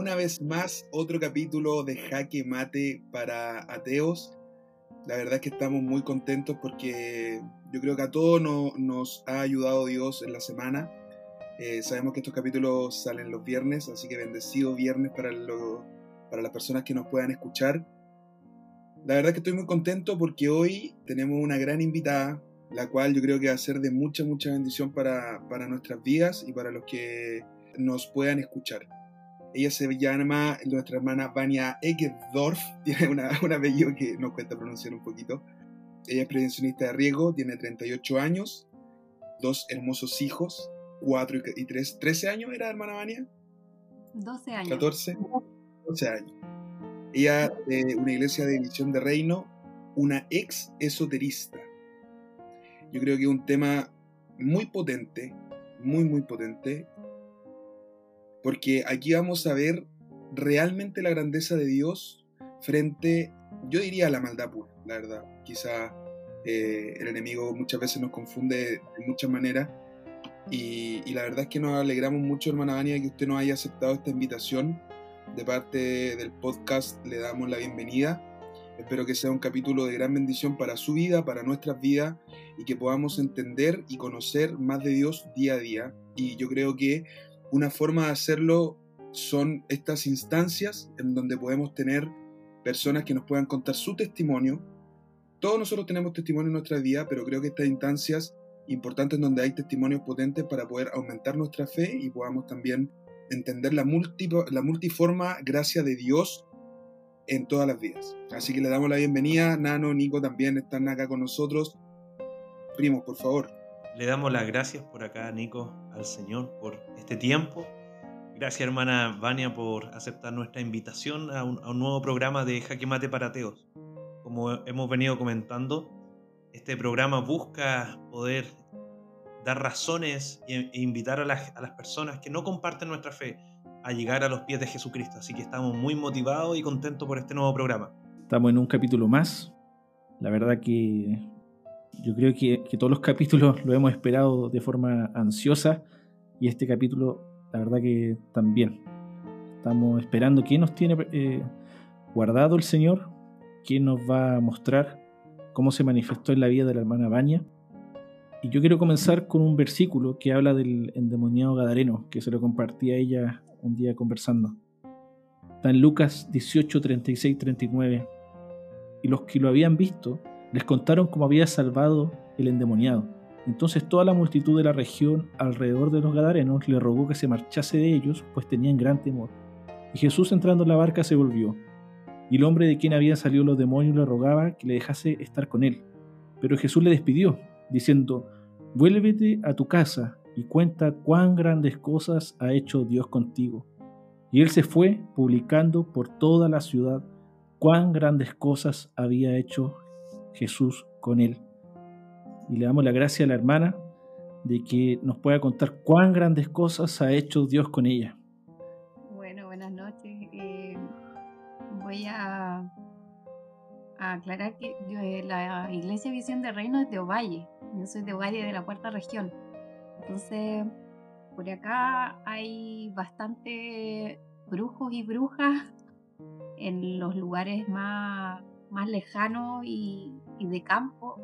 una vez más otro capítulo de Jaque Mate para ateos. La verdad es que estamos muy contentos porque yo creo que a todos nos ha ayudado Dios en la semana. Eh, sabemos que estos capítulos salen los viernes, así que bendecido viernes para, para las personas que nos puedan escuchar. La verdad es que estoy muy contento porque hoy tenemos una gran invitada, la cual yo creo que va a ser de mucha, mucha bendición para, para nuestras vidas y para los que nos puedan escuchar. Ella se llama nuestra hermana Vania Eckendorf, tiene una, un apellido que nos cuesta pronunciar un poquito. Ella es prevencionista de riesgo, tiene 38 años, dos hermosos hijos, 4 y 3. ¿13 años era hermana Vania? 12 años. 14, 12 años. Ella de una iglesia de visión de reino, una ex esoterista. Yo creo que es un tema muy potente, muy, muy potente, porque aquí vamos a ver realmente la grandeza de Dios frente, yo diría, a la maldad pura, la verdad. Quizá eh, el enemigo muchas veces nos confunde de muchas maneras. Y, la verdad es que nos alegramos mucho, hermana Vania, que usted nos haya aceptado esta invitación. De parte del podcast le damos la bienvenida. Espero que sea un capítulo de gran bendición para su vida, para nuestras vidas, y que podamos entender y conocer más de Dios día a día. Y yo creo que una forma de hacerlo son estas instancias en donde podemos tener personas que nos puedan contar su testimonio. Todos nosotros tenemos testimonio en nuestra vida, pero creo que estas instancias importantes donde hay testimonios potentes para poder aumentar nuestra fe y podamos también entender la, la multiforma gracia de Dios en todas las vidas. Así que le damos la bienvenida. Nano, Nico también están acá con nosotros. Primos, por favor. Le damos las gracias por acá, Nico, al Señor por este tiempo. Gracias, hermana Vania, por aceptar nuestra invitación a un, nuevo programa de Jaque Mate para Ateos. Como hemos venido comentando, este programa busca poder dar razones e, invitar a las, a las personas que no comparten nuestra fe a llegar a los pies de Jesucristo. Así que estamos muy motivados y contentos por este nuevo programa. Estamos en un capítulo más. La verdad que yo creo que, todos los capítulos lo hemos esperado de forma ansiosa y este capítulo, la verdad que también. Estamos esperando qué nos tiene eh, guardado el Señor, qué nos va a mostrar, cómo se manifestó en la vida de la hermana Baña. Y yo quiero comenzar con un versículo que habla del endemoniado Gadareno, que se lo compartí a ella un día conversando. Está en Lucas 18, 36, 39. Y los que lo habían visto les contaron cómo había salvado el endemoniado. Entonces toda la multitud de la región alrededor de los Gadarenos le rogó que se marchase de ellos, pues tenían gran temor. Y Jesús entrando en la barca se volvió. Y el hombre de quien habían salido los demonios le rogaba que le dejase estar con él. Pero Jesús le despidió, diciendo, Vuélvete a tu casa y cuenta cuán grandes cosas ha hecho Dios contigo. Y él se fue publicando por toda la ciudad cuán grandes cosas había hecho Jesús con él. Y le damos la gracia a la hermana de que nos pueda contar cuán grandes cosas ha hecho Dios con ella. Bueno, buenas noches. Eh, voy a, aclarar que eh, la Iglesia Visión de Reino es de Ovalle. Yo soy de Ovalle de la cuarta región. Entonces, por acá hay bastante brujos y brujas en los lugares más más lejano y, de campo,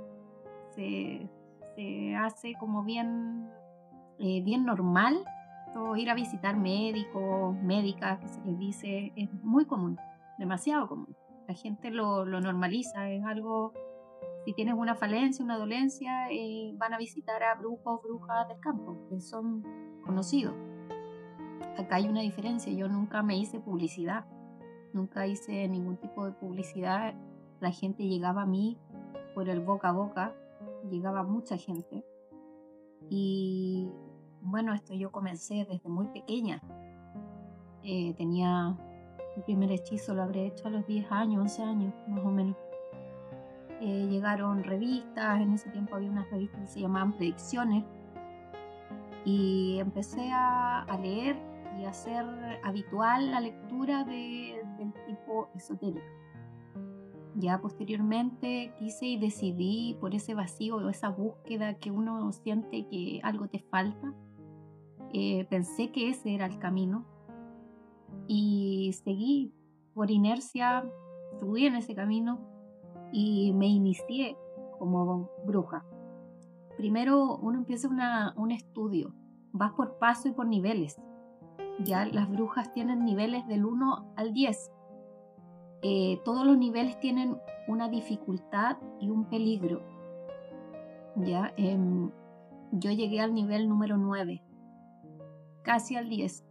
se, hace como bien, eh, bien normal ir a visitar médicos, médicas, que se les dice, es muy común, demasiado común. La gente lo, normaliza, es algo, si tienes una falencia, una dolencia, eh, van a visitar a brujos, brujas del campo, que son conocidos. Acá hay una diferencia, yo nunca me hice publicidad, nunca hice ningún tipo de publicidad la gente llegaba a mí por el boca a boca, llegaba mucha gente. Y bueno, esto yo comencé desde muy pequeña. Eh, tenía el primer hechizo, lo habré hecho a los 10 años, 11 años más o menos. Eh, llegaron revistas, en ese tiempo había unas revistas que se llamaban Predicciones. Y empecé a, leer y a hacer habitual la lectura de, del tipo esotérico. Ya posteriormente quise y decidí por ese vacío o esa búsqueda que uno siente que algo te falta. Eh, pensé que ese era el camino y seguí por inercia, subí en ese camino y me inicié como bruja. Primero uno empieza un estudio, vas por paso y por niveles. Ya las brujas tienen niveles del 1 al 10. Eh, todos los niveles tienen una dificultad y un peligro. Ya, em, yo llegué al nivel número 9, casi al 10,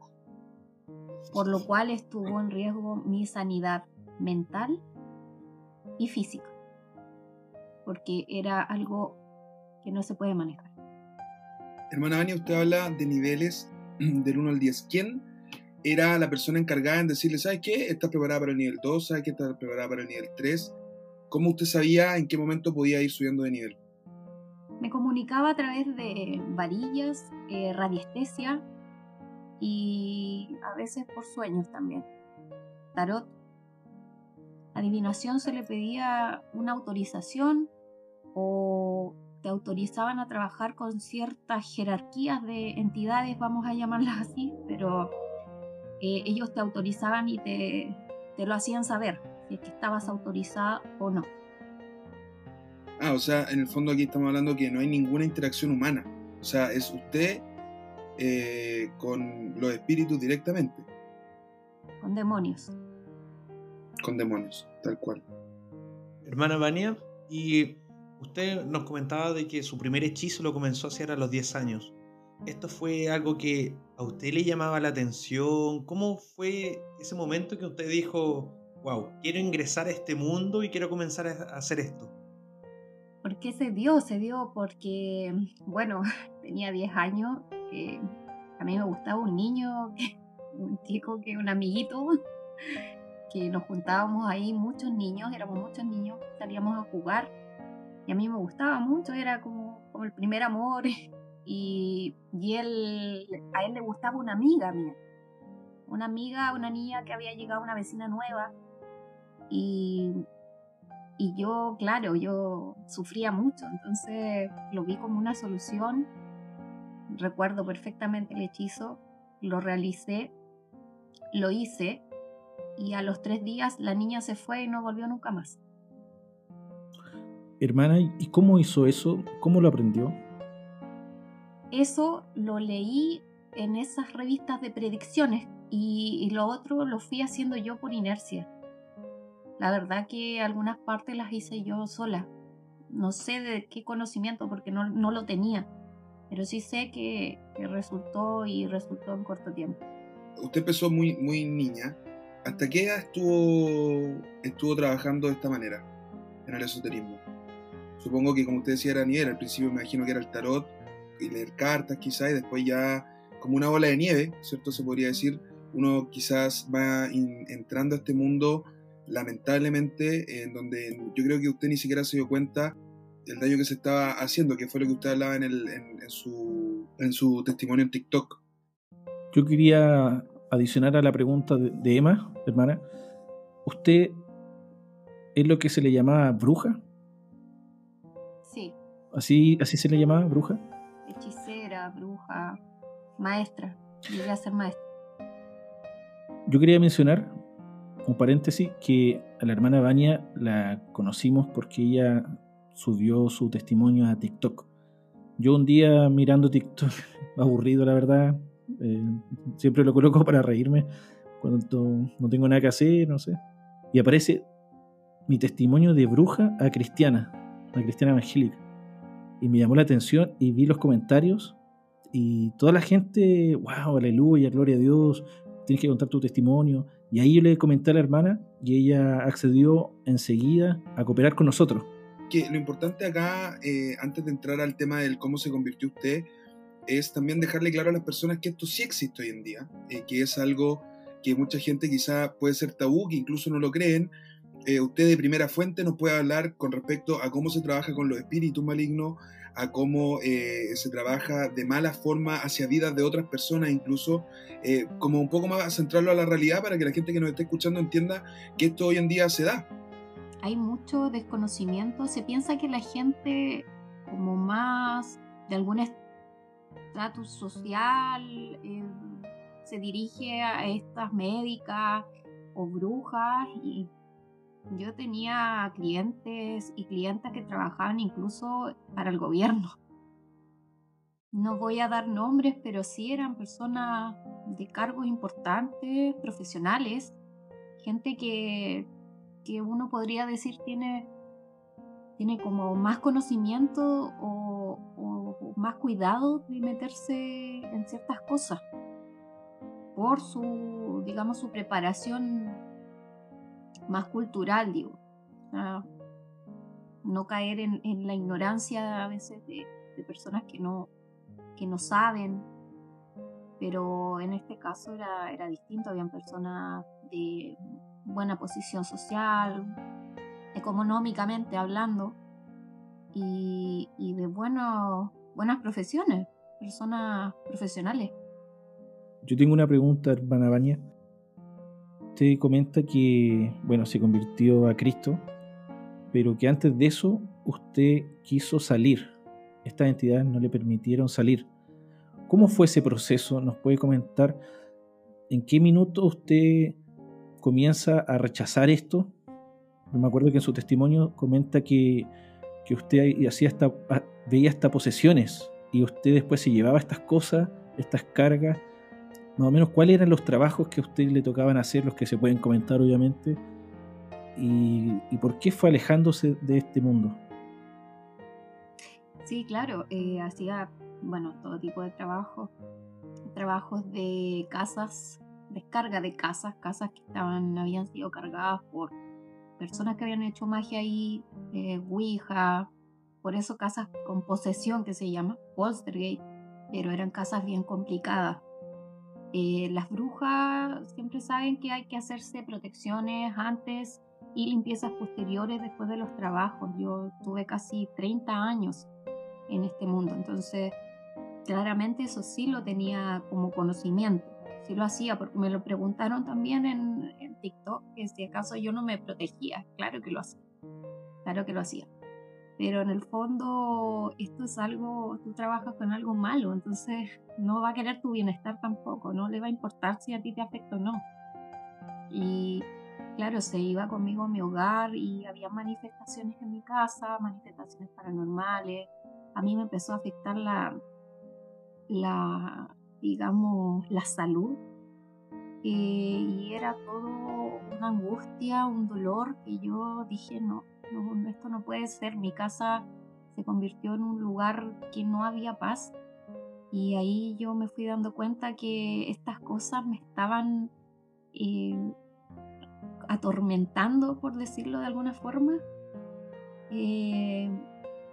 por lo cual estuvo en riesgo mi sanidad mental y física, porque era algo que no se puede manejar. Hermana Vania, usted habla de niveles del 1 al 10. ¿Quién era la persona encargada en decirle, ¿sabes qué? Estás preparada para el nivel 2, ¿sabes qué? Estás preparada para el nivel 3. ¿Cómo usted sabía en qué momento podía ir subiendo de nivel? Me comunicaba a través de varillas, eh, radiestesia y a veces por sueños también. Tarot. Adivinación se le pedía una autorización o te autorizaban a trabajar con ciertas jerarquías de entidades, vamos a llamarlas así, pero eh, ellos te autorizaban y te, te lo hacían saber, si es que estabas autorizada o no. Ah, o sea, en el fondo aquí estamos hablando que no hay ninguna interacción humana. O sea, es usted eh, con los espíritus directamente. Con demonios. Con demonios, tal cual. Hermana Vania, y usted nos comentaba de que su primer hechizo lo comenzó a hacer a los 10 años. ¿Esto fue algo que a usted le llamaba la atención? ¿Cómo fue ese momento que usted dijo, wow, quiero ingresar a este mundo y quiero comenzar a hacer esto? ¿Por qué se dio? Se dio porque, bueno, tenía 10 años, eh, a mí me gustaba un niño, un chico, que un amiguito, que nos juntábamos ahí muchos niños, éramos muchos niños, salíamos a jugar y a mí me gustaba mucho, era como, como el primer amor y, y él, a él le gustaba una amiga mía, una amiga, una niña que había llegado, una vecina nueva y y yo, claro, yo sufría mucho, entonces lo vi como una solución. Recuerdo perfectamente el hechizo, lo realicé, lo hice y a los tres días la niña se fue y no volvió nunca más. Hermana, ¿y cómo hizo eso? ¿Cómo lo aprendió? Eso lo leí en esas revistas de predicciones y, y lo otro lo fui haciendo yo por inercia. La verdad que algunas partes las hice yo sola. No sé de qué conocimiento porque no, no lo tenía, pero sí sé que, resultó y resultó en corto tiempo. Usted empezó muy, muy niña. ¿Hasta qué edad estuvo, estuvo trabajando de esta manera en el esoterismo? Supongo que como usted decía era nivel, al principio me imagino que era el tarot y leer cartas quizás y después ya como una bola de nieve, ¿cierto? Se podría decir, uno quizás va entrando a este mundo lamentablemente, en donde yo creo que usted ni siquiera se dio cuenta del daño que se estaba haciendo, que fue lo que usted hablaba en, el, en, su, en su testimonio en TikTok. Yo quería adicionar a la pregunta de, Emma, hermana. ¿Usted es lo que se le llamaba bruja? Sí. ¿Así, así se le llamaba bruja? Hechicera, bruja, maestra. Llegué a ser maestra. Yo quería mencionar un paréntesis, que a la hermana Baña la conocimos porque ella subió su testimonio a TikTok. Yo un día mirando TikTok, aburrido la verdad, eh, siempre lo coloco para reírme cuando no tengo nada que hacer, no sé. Y aparece mi testimonio de bruja a cristiana, a cristiana evangélica. Y me llamó la atención y vi los comentarios y toda la gente, wow, aleluya, gloria a Dios, tienes que contar tu testimonio. Y ahí yo le comenté a la hermana y ella accedió enseguida a cooperar con nosotros. Que lo importante acá, eh, antes de entrar al tema del cómo se convirtió usted, es también dejarle claro a las personas que esto sí existe hoy en día, eh, que es algo que mucha gente quizá puede ser tabú, que incluso no lo creen. Eh, usted de primera fuente nos puede hablar con respecto a cómo se trabaja con los espíritus malignos, a cómo eh, se trabaja de mala forma hacia vidas de otras personas, incluso eh, como un poco más centrarlo a la realidad para que la gente que nos esté escuchando entienda que esto hoy en día se da. Hay mucho desconocimiento, se piensa que la gente como más de algún estatus social, eh, se dirige a estas médicas o brujas y yo tenía clientes y clientas que trabajaban incluso para el gobierno. No voy a dar nombres, pero sí eran personas de cargos importantes, profesionales, gente que, que uno podría decir tiene, tiene como más conocimiento o, más cuidado de meterse en ciertas cosas por su, digamos, su preparación más cultural, digo. no caer en, la ignorancia a veces de, personas que no, que no saben, pero en este caso era, era distinto, habían personas de buena posición social, económicamente hablando, y, de buenas profesiones, personas profesionales. Yo tengo una pregunta, hermana Baña. Usted comenta que, bueno, se convirtió a Cristo, pero que antes de eso usted quiso salir. Estas entidades no le permitieron salir. ¿Cómo fue ese proceso? ¿Nos puede comentar en qué minuto usted comienza a rechazar esto? Me acuerdo que en su testimonio comenta que, que usted hacía hasta, veía hasta posesiones y usted después se llevaba estas cosas, estas cargas más o menos cuáles eran los trabajos que a usted le tocaban hacer, los que se pueden comentar obviamente, y, por qué fue alejándose de este mundo. Sí, claro, eh, hacía, bueno, todo tipo de trabajos, trabajos de casas, descarga de casas, casas que estaban, habían sido cargadas por personas que habían hecho magia ahí, eh, Ouija, por eso casas con posesión que se llama, Polstergate, pero eran casas bien complicadas eh, las brujas siempre saben que hay que hacerse protecciones antes y limpiezas posteriores después de los trabajos. Yo tuve casi 30 años en este mundo, entonces claramente eso sí lo tenía como conocimiento, sí lo hacía, porque me lo preguntaron también en, en TikTok, que si acaso yo no me protegía, claro que lo hacía, claro que lo hacía pero en el fondo esto es algo, tú trabajas con algo malo, entonces no va a querer tu bienestar tampoco, no le va a importar si a ti te afecta o no. Y claro, se iba conmigo a mi hogar y había manifestaciones en mi casa, manifestaciones paranormales. A mí me empezó a afectar la, la digamos, la salud. Eh, y era todo una angustia, un dolor que yo dije, no, no, esto no puede ser, mi casa se convirtió en un lugar que no había paz y ahí yo me fui dando cuenta que estas cosas me estaban eh, atormentando, por decirlo de alguna forma. Eh,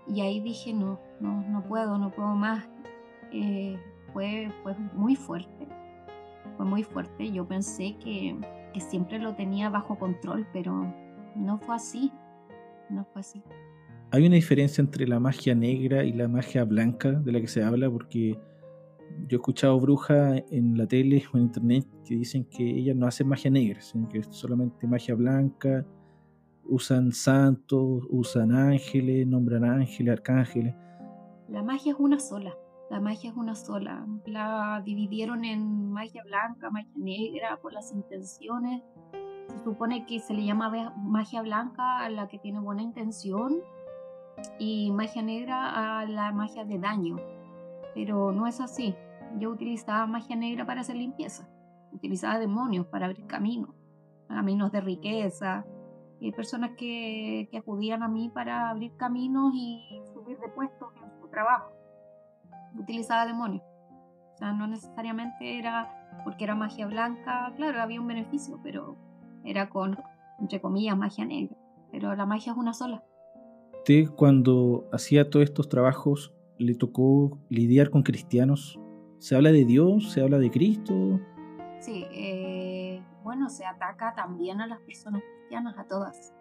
y ahí dije, no, no, no puedo, no puedo más. Eh, fue, fue muy fuerte, fue muy fuerte. Yo pensé que, que siempre lo tenía bajo control, pero no fue así no fue así. Hay una diferencia entre la magia negra y la magia blanca de la que se habla, porque yo he escuchado brujas en la tele o en internet que dicen que ellas no hacen magia negra, sino que es solamente magia blanca, usan santos, usan ángeles, nombran ángeles, arcángeles. La magia es una sola, la magia es una sola. La dividieron en magia blanca, magia negra, por las intenciones supone que se le llama magia blanca a la que tiene buena intención y magia negra a la magia de daño. Pero no es así. Yo utilizaba magia negra para hacer limpieza. Utilizaba demonios para abrir caminos, caminos de riqueza. Y personas que, que acudían a mí para abrir caminos y subir de puestos en su trabajo. Utilizaba demonios. O sea, no necesariamente era porque era magia blanca, claro, había un beneficio, pero era con, entre comillas, magia negra, pero la magia es una sola. ¿Usted cuando hacía todos estos trabajos le tocó lidiar con cristianos? ¿Se habla de Dios? ¿Se habla de Cristo? Sí, eh, bueno, se ataca también a las personas cristianas, a todas.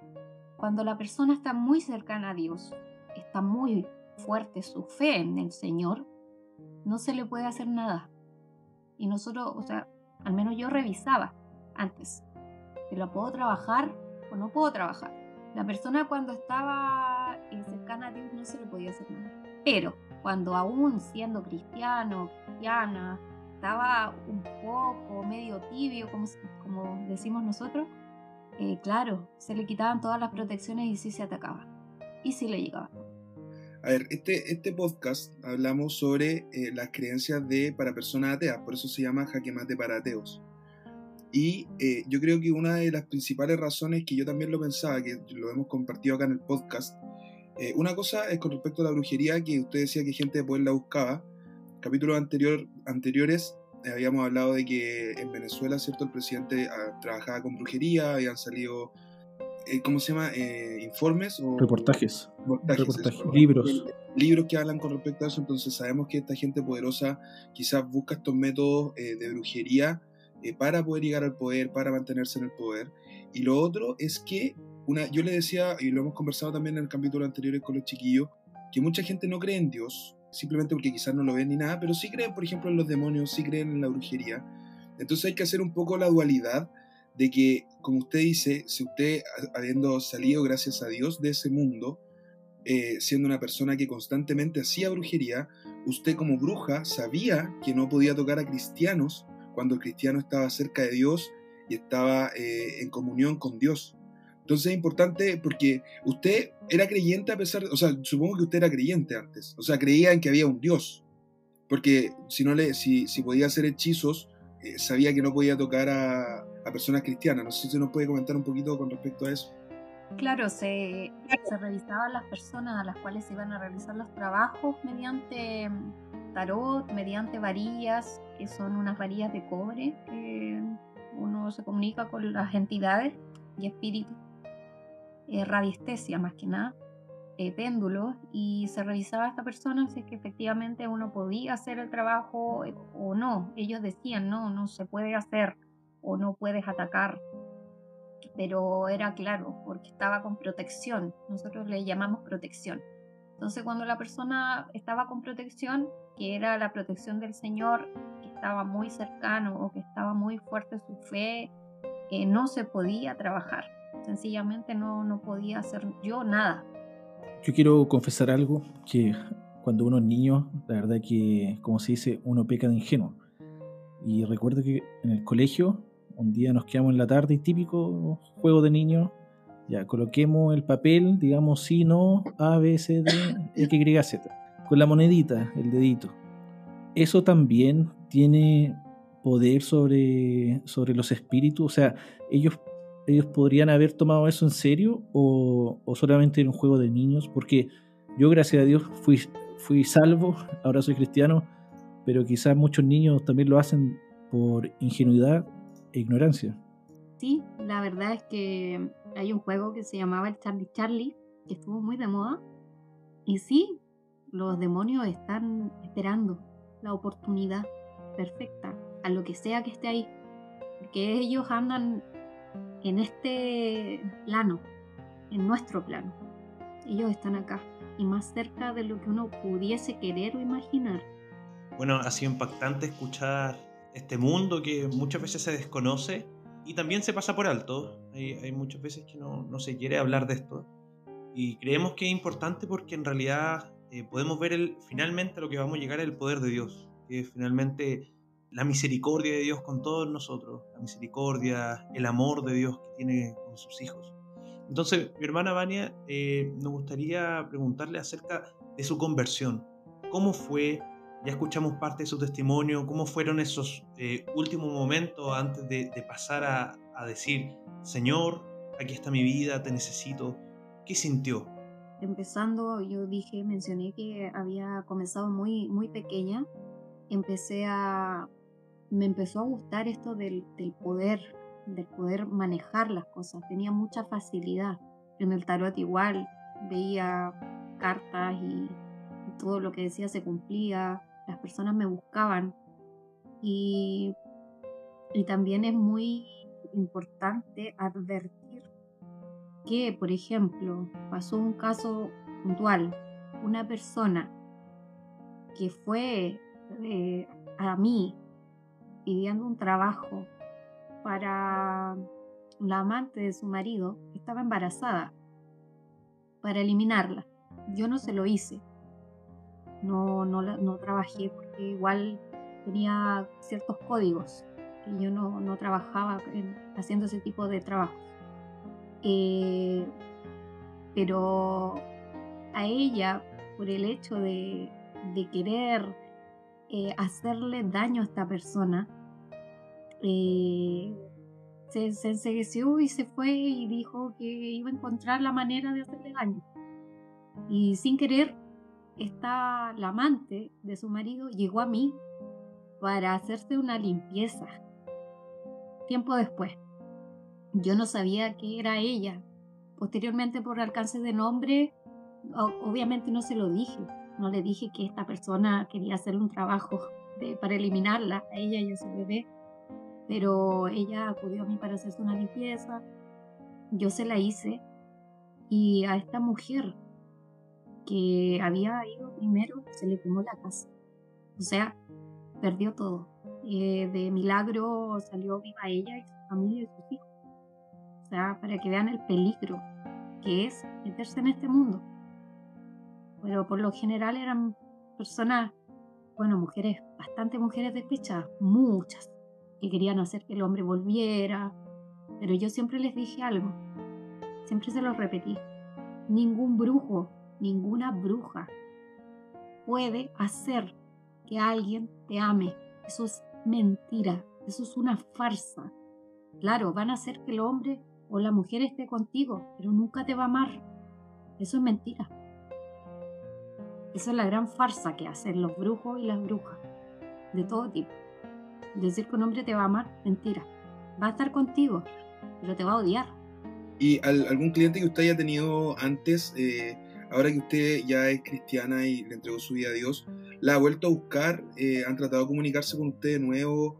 Cuando la persona está muy cercana a Dios, está muy fuerte su fe en el Señor, no se le puede hacer nada. Y nosotros, o sea, al menos yo revisaba antes ¿La puedo trabajar o no puedo trabajar? La persona cuando estaba eh, cercana a Dios no se le podía hacer nada. Pero cuando aún siendo cristiano, cristiana, estaba un poco medio tibio, como, como decimos nosotros, eh, claro, se le quitaban todas las protecciones y sí se atacaba. Y sí le llegaba. A ver, este, este podcast hablamos sobre eh, las creencias de para personas ateas, por eso se llama Jaque Mate para ateos. Y eh, yo creo que una de las principales razones que yo también lo pensaba, que lo hemos compartido acá en el podcast, eh, una cosa es con respecto a la brujería, que usted decía que gente de poder la buscaba. Capítulos anterior, anteriores habíamos hablado de que en Venezuela, ¿cierto? El presidente ah, trabajaba con brujería, habían salido eh, ¿cómo se llama? Eh, informes o reportajes, libros. Libros que hablan con respecto a eso, entonces sabemos que esta gente poderosa quizás busca estos métodos eh, de brujería para poder llegar al poder, para mantenerse en el poder. Y lo otro es que, una, yo le decía, y lo hemos conversado también en el capítulo anterior con los chiquillos, que mucha gente no cree en Dios, simplemente porque quizás no lo ven ni nada, pero sí creen, por ejemplo, en los demonios, sí creen en la brujería. Entonces hay que hacer un poco la dualidad de que, como usted dice, si usted, habiendo salido, gracias a Dios, de ese mundo, eh, siendo una persona que constantemente hacía brujería, usted como bruja sabía que no podía tocar a cristianos cuando el cristiano estaba cerca de Dios y estaba eh, en comunión con Dios. Entonces es importante porque usted era creyente a pesar o sea, supongo que usted era creyente antes, o sea, creía en que había un Dios, porque si no le, si, si podía hacer hechizos, eh, sabía que no podía tocar a, a personas cristianas. No sé si se nos puede comentar un poquito con respecto a eso. Claro, se, se revisaban las personas a las cuales se iban a realizar los trabajos mediante mm, tarot, mediante varillas, que son unas varillas de cobre, que uno se comunica con las entidades y espíritus, eh, radiestesia más que nada, eh, péndulos, y se revisaba a esta persona si es que efectivamente uno podía hacer el trabajo eh, o no. Ellos decían, no, no se puede hacer o no puedes atacar. Pero era claro, porque estaba con protección. Nosotros le llamamos protección. Entonces cuando la persona estaba con protección, que era la protección del Señor, que estaba muy cercano o que estaba muy fuerte su fe, eh, no se podía trabajar. Sencillamente no, no podía hacer yo nada. Yo quiero confesar algo, que cuando uno es niño, la verdad que, como se dice, uno peca de ingenuo. Y recuerdo que en el colegio un día nos quedamos en la tarde, típico juego de niños. Ya, coloquemos el papel, digamos sí, no, A, B, C, D, X, Y, Z. Con la monedita, el dedito. Eso también tiene poder sobre, sobre los espíritus. O sea, ellos, ellos podrían haber tomado eso en serio o, o solamente en un juego de niños. Porque yo, gracias a Dios, fui, fui salvo, ahora soy cristiano, pero quizás muchos niños también lo hacen por ingenuidad ignorancia. Sí, la verdad es que hay un juego que se llamaba el Charlie Charlie, que estuvo muy de moda. Y sí, los demonios están esperando la oportunidad perfecta a lo que sea que esté ahí. Porque ellos andan en este plano, en nuestro plano. Ellos están acá y más cerca de lo que uno pudiese querer o imaginar. Bueno, ha sido impactante escuchar este mundo que muchas veces se desconoce y también se pasa por alto. Hay, muchas veces que no, no, se quiere hablar de esto. Y creemos que es importante porque en realidad eh, podemos ver el, finalmente lo que vamos a llegar el poder de Dios, que es finalmente la misericordia de Dios con todos nosotros, la misericordia, el amor de Dios que tiene con sus hijos. Entonces, mi hermana Vania, eh, nos gustaría preguntarle acerca de su conversión. ¿Cómo fue? Ya escuchamos parte de su testimonio, cómo fueron esos eh, últimos momentos antes de, pasar a, decir, Señor, aquí está mi vida, te necesito. ¿Qué sintió? Empezando, yo dije, mencioné que había comenzado muy, muy pequeña. Empecé a, me empezó a gustar esto del, del poder, del poder manejar las cosas. Tenía mucha facilidad. En el tarot igual, veía cartas y todo lo que decía se cumplía las personas me buscaban. Y, y también es muy importante advertir que, por ejemplo, pasó un caso puntual, una persona que fue eh, a mí pidiendo un trabajo para la amante de su marido, estaba embarazada, para eliminarla. Yo no se lo hice no, no, no trabajé porque igual tenía ciertos códigos que yo no, no trabajaba haciendo ese tipo de trabajo. Eh, pero a ella, por el hecho de, querer eh, hacerle daño a esta persona, eh, se, se y se fue y dijo que iba a encontrar la manera de hacerle daño. Y sin querer, esta, la amante de su marido llegó a mí para hacerse una limpieza. Tiempo después. Yo no sabía que era ella. Posteriormente, por alcance de nombre, obviamente no se lo dije. No le dije que esta persona quería hacerle un trabajo para eliminarla, a ella y a su bebé. Pero ella acudió a mí para hacerse una limpieza. Yo se la hice. Y a esta mujer que había ido primero se le quemó la casa. O sea, perdió todo. Eh, de milagro salió viva ella y su familia y sus hijos. O sea, para que vean el peligro que es meterse en este mundo. Pero por lo general eran personas, bueno, mujeres, bastante mujeres despechadas, muchas, que querían hacer que el hombre volviera. Pero yo siempre les dije algo, siempre se lo repetí. Ningún brujo, ninguna bruja puede hacer que alguien te ame. Eso es mentira, eso es una farsa. Claro, van a hacer que el hombre o la mujer esté contigo, pero nunca te va a amar. Eso es mentira. Esa es la gran farsa que hacen los brujos y las brujas, de todo tipo. Decir que un hombre te va a amar, mentira. Va a estar contigo, pero te va a odiar. ¿Y algún cliente que usted haya tenido antes, eh, ahora que usted ya es cristiana y le entregó su vida a Dios, la ha vuelto a buscar? Eh, ¿Han tratado de comunicarse con usted de nuevo?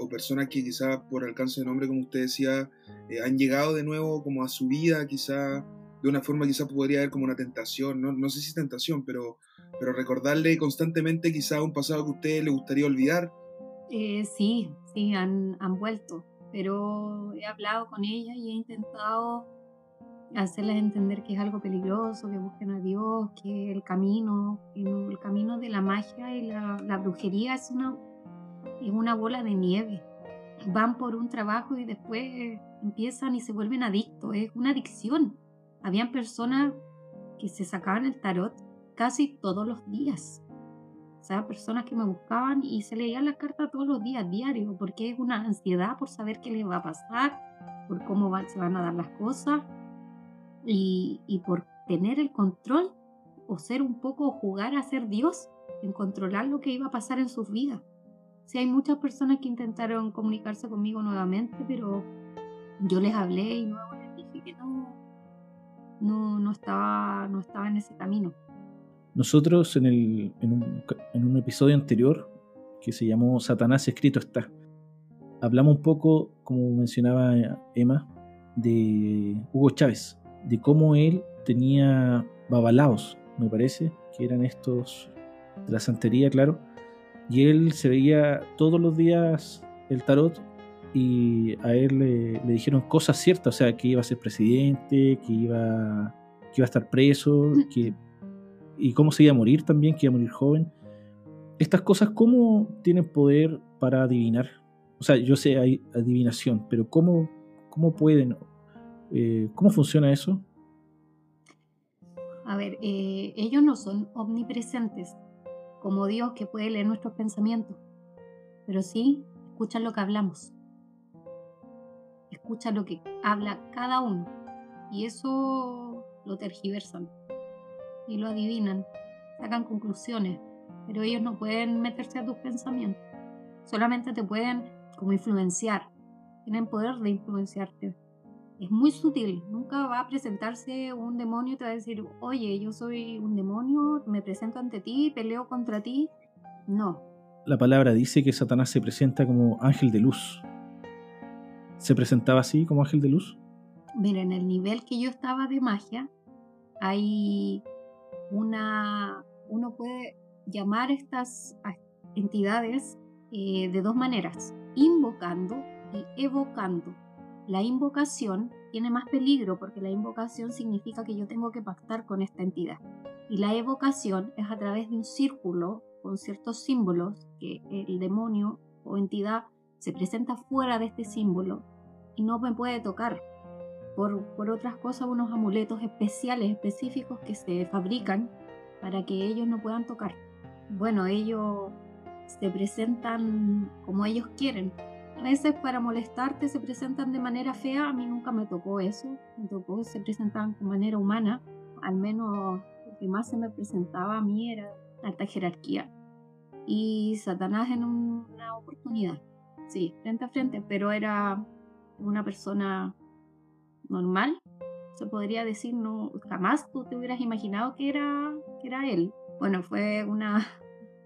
o personas que quizás por alcance de nombre, como usted decía, eh, han llegado de nuevo como a su vida, quizás de una forma quizás podría haber como una tentación, no, no sé si tentación, pero, pero recordarle constantemente quizás un pasado que a usted le gustaría olvidar. Eh, sí, sí, han, han vuelto, pero he hablado con ella y he intentado hacerles entender que es algo peligroso, que busquen a Dios, que el camino, el camino de la magia y la, la brujería es una, es una bola de nieve. Van por un trabajo y después empiezan y se vuelven adictos, es una adicción. Habían personas que se sacaban el tarot casi todos los días. O sea, personas que me buscaban y se leían las cartas todos los días, diario, porque es una ansiedad por saber qué les va a pasar, por cómo se van a dar las cosas y, y por tener el control o ser un poco jugar a ser Dios en controlar lo que iba a pasar en sus vidas. Sí, hay muchas personas que intentaron comunicarse conmigo nuevamente, pero yo les hablé y luego les dije que no, no, no, estaba, no estaba en ese camino. Nosotros en, el, en, un, en un episodio anterior que se llamó Satanás escrito está, hablamos un poco, como mencionaba Emma, de Hugo Chávez, de cómo él tenía babalaos, me parece, que eran estos de la santería, claro, y él se veía todos los días el tarot y a él le, dijeron cosas ciertas, o sea, que iba a ser presidente, que iba, que iba a estar preso, que, y cómo se iba a morir también, que iba a morir joven. Estas cosas, ¿cómo tienen poder para adivinar? O sea, yo sé, hay adivinación, pero ¿cómo, cómo pueden? Eh, ¿Cómo funciona eso? A ver, eh, ellos no son omnipresentes, como Dios que puede leer nuestros pensamientos, pero sí escuchan lo que hablamos, escuchan lo que habla cada uno y eso lo tergiversan y lo adivinan, sacan conclusiones, pero ellos no pueden meterse a tus pensamientos, solamente te pueden como influenciar, tienen poder de influenciarte es muy sutil. Nunca va a presentarse un demonio y te va a decir, oye, yo soy un demonio, me presento ante ti, peleo contra ti. No. La palabra dice que Satanás se presenta como ángel de luz. ¿Se presentaba así como ángel de luz? Mira, en el nivel que yo estaba de magia, hay una. Uno puede llamar a estas entidades eh, de dos maneras: invocando y evocando. La invocación tiene más peligro porque la invocación significa que yo tengo que pactar con esta entidad. Y la evocación es a través de un círculo con ciertos símbolos que el demonio o entidad se presenta fuera de este símbolo y no me puede tocar. Por, por otras cosas, unos amuletos especiales, específicos que se fabrican para que ellos no puedan tocar. Bueno, ellos se presentan como ellos quieren. Veces para molestarte se presentan de manera fea, a mí nunca me tocó eso, me tocó se presentan de manera humana, al menos lo que más se me presentaba a mí era alta jerarquía. Y Satanás en una oportunidad, sí, frente a frente, pero era una persona normal, se podría decir, no, jamás tú te hubieras imaginado que era, que era él. Bueno, fue una,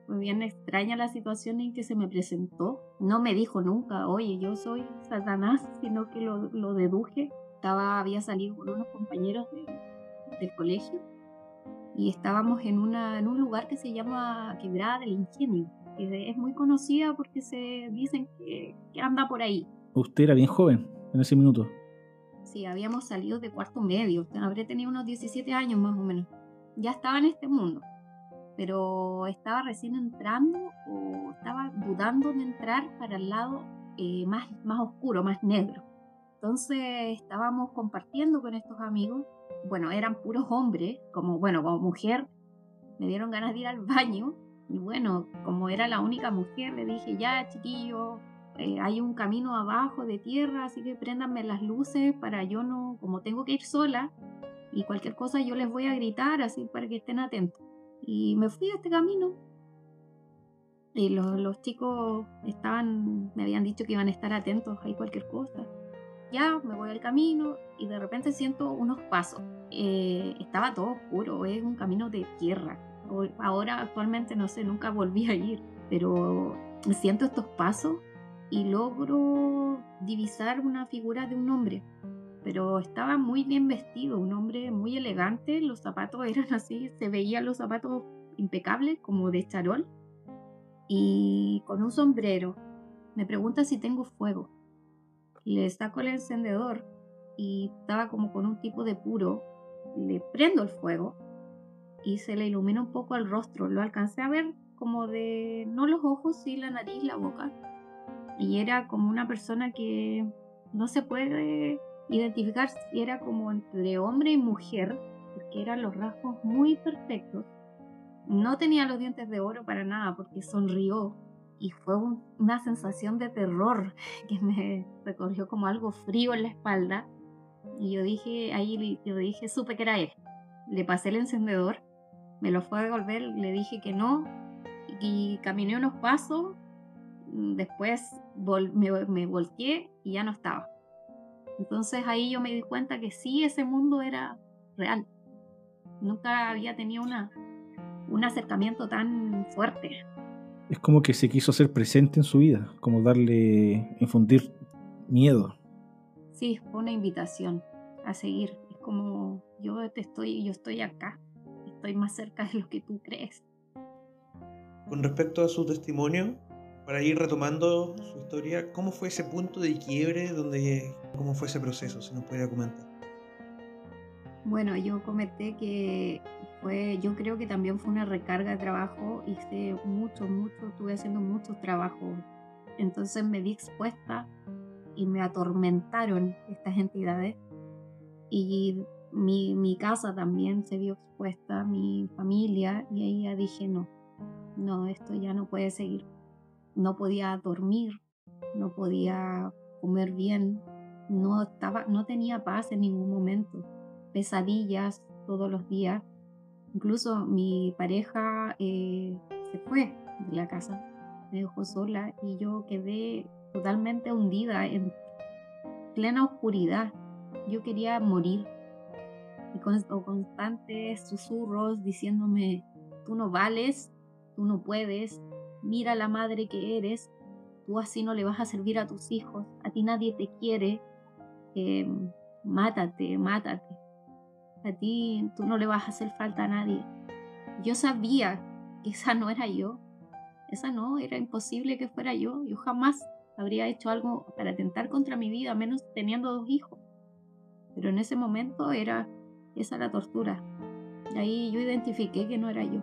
fue bien extraña la situación en que se me presentó. No me dijo nunca, oye, yo soy Satanás, sino que lo, lo deduje. Estaba, había salido con unos compañeros del colegio y estábamos en, una, en un lugar que se llama Quebrada del Ingenio, que es muy conocida porque se dicen que, que anda por ahí. Usted era bien joven en ese minuto. Sí, habíamos salido de cuarto medio, habré tenido unos 17 años más o menos. Ya estaba en este mundo, pero estaba recién entrando o estaba dudando de entrar para el lado eh, más, más oscuro, más negro. Entonces estábamos compartiendo con estos amigos bueno, eran puros hombres, como, bueno, como mujer, me dieron ganas de ir al baño. Y bueno, como era la única mujer, le dije, ya, chiquillo, eh, hay un camino abajo de tierra, así que préndanme las luces para yo no, como tengo que ir sola, y cualquier cosa yo les voy a gritar, así para que estén atentos. Y me fui a este camino. Y los, los chicos estaban, me habían dicho que iban a estar atentos a cualquier cosa ya me voy al camino y de repente siento unos pasos. Eh, estaba todo oscuro, es un camino de tierra. Ahora actualmente no sé, nunca volví a ir, pero siento estos pasos y logro divisar una figura de un hombre. Pero estaba muy bien vestido, un hombre muy elegante, los zapatos eran así, se veían los zapatos impecables, como de charol, y con un sombrero. Me pregunta si tengo fuego le saco el encendedor y estaba como con un tipo de puro, le prendo el fuego y se le ilumina un poco el rostro. Lo alcancé a ver como de, no los ojos, sí la nariz, la boca. Y era como una persona que no se puede identificar si era como entre hombre y mujer, porque eran los rasgos muy perfectos. No tenía los dientes de oro para nada, porque sonrió y fue una sensación de terror que me recorrió como algo frío en la espalda. Y yo dije, ahí yo dije, supe que era él. Le pasé el encendedor, me lo fue a devolver, le dije que no, y caminé unos pasos, después me, me volteé y ya no estaba. Entonces ahí yo me di cuenta que sí, ese mundo era real. Nunca había tenido una, un acercamiento tan fuerte es como que se quiso hacer presente en su vida, como darle, infundir miedo. Sí, fue una invitación a seguir. Es como yo te estoy, yo estoy acá, estoy más cerca de lo que tú crees. Con respecto a su testimonio, para ir retomando su historia, ¿cómo fue ese punto de quiebre? Donde, ¿Cómo fue ese proceso? Si nos pudiera comentar. Bueno, yo comenté que fue, yo creo que también fue una recarga de trabajo, hice mucho, mucho, estuve haciendo muchos trabajos. Entonces me vi expuesta y me atormentaron estas entidades. Y mi, mi casa también se vio expuesta, mi familia, y ahí ya dije, no, no, esto ya no puede seguir. No podía dormir, no podía comer bien, no, estaba, no tenía paz en ningún momento pesadillas todos los días. Incluso mi pareja eh, se fue de la casa, me dejó sola y yo quedé totalmente hundida en plena oscuridad. Yo quería morir. Y con constantes susurros diciéndome, tú no vales, tú no puedes, mira la madre que eres, tú así no le vas a servir a tus hijos, a ti nadie te quiere, em, mátate, mátate a ti tú no le vas a hacer falta a nadie. Yo sabía que esa no era yo, esa no, era imposible que fuera yo, yo jamás habría hecho algo para atentar contra mi vida, menos teniendo dos hijos. Pero en ese momento era esa la tortura. Y ahí yo identifiqué que no era yo.